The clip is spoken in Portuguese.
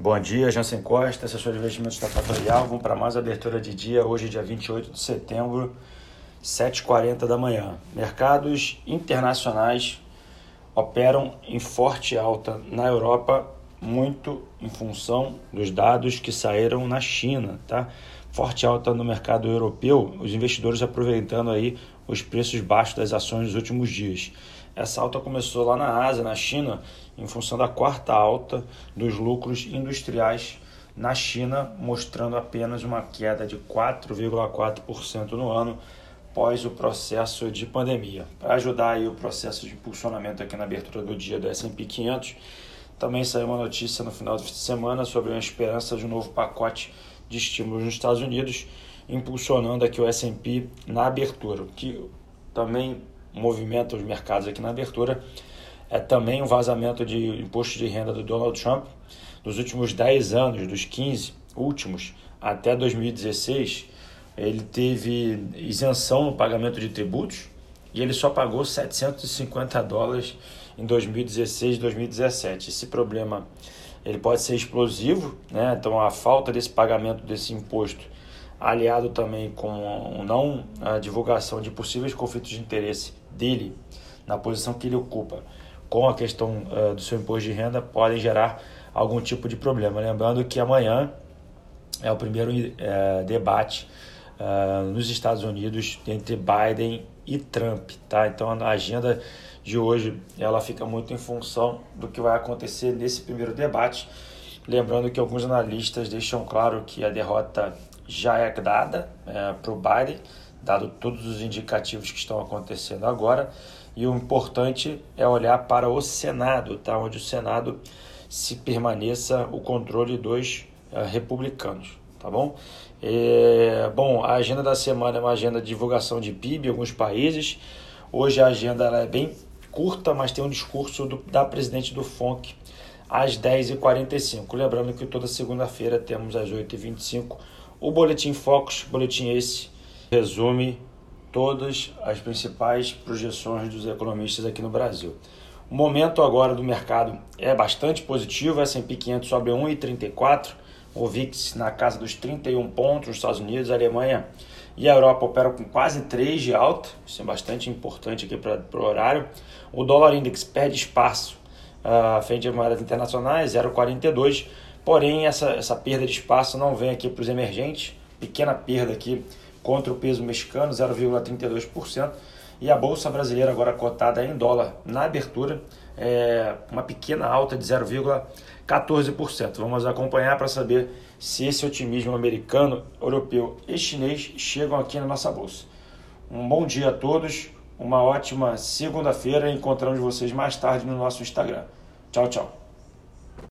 Bom dia, Jansen Costa, assessor de investimentos da Fatorial. Vamos para mais abertura de dia, hoje, dia 28 de setembro, 7h40 da manhã. Mercados internacionais operam em forte alta na Europa, muito em função dos dados que saíram na China, tá? Forte alta no mercado europeu, os investidores aproveitando aí os preços baixos das ações nos últimos dias. Essa alta começou lá na Ásia, na China, em função da quarta alta dos lucros industriais na China, mostrando apenas uma queda de 4,4% no ano após o processo de pandemia. Para ajudar aí o processo de impulsionamento aqui na abertura do dia do S&P 500, também saiu uma notícia no final de semana sobre a esperança de um novo pacote de estímulos nos Estados Unidos, impulsionando aqui o S&P na abertura, que também movimenta os mercados aqui na abertura é também um vazamento de imposto de renda do Donald Trump. Nos últimos 10 anos, dos 15 últimos até 2016, ele teve isenção no pagamento de tributos e ele só pagou 750 dólares em 2016 e 2017. Esse problema ele pode ser explosivo, né? então a falta desse pagamento desse imposto, aliado também com não a divulgação de possíveis conflitos de interesse dele na posição que ele ocupa com a questão uh, do seu imposto de renda podem gerar algum tipo de problema. Lembrando que amanhã é o primeiro uh, debate uh, nos Estados Unidos entre Biden e Trump, tá? Então a agenda de hoje ela fica muito em função do que vai acontecer nesse primeiro debate. Lembrando que alguns analistas deixam claro que a derrota já é dada é, para o Biden, dado todos os indicativos que estão acontecendo agora. E o importante é olhar para o Senado, tá? onde o Senado se permaneça o controle dos uh, republicanos, tá bom? É, bom, a agenda da semana é uma agenda de divulgação de PIB em alguns países. Hoje a agenda é bem curta, mas tem um discurso do, da presidente do FONC às 10h45. Lembrando que toda segunda-feira temos às 8h25 o Boletim Focus, boletim esse, resume todas as principais projeções dos economistas aqui no Brasil. O momento agora do mercado é bastante positivo, S&P 500 sobe 1,34, o VIX na casa dos 31 pontos nos Estados Unidos, a Alemanha e a Europa operam com quase 3 de alta, isso é bastante importante aqui para o horário. O dólar index perde espaço uh, frente às moedas internacionais, 0,42, porém essa, essa perda de espaço não vem aqui para os emergentes, pequena perda aqui contra o peso mexicano, 0,32%. E a Bolsa Brasileira agora cotada em dólar na abertura, é uma pequena alta de 0,14%. Vamos acompanhar para saber se esse otimismo americano, europeu e chinês chegam aqui na nossa bolsa. Um bom dia a todos, uma ótima segunda-feira e encontramos vocês mais tarde no nosso Instagram. Tchau, tchau.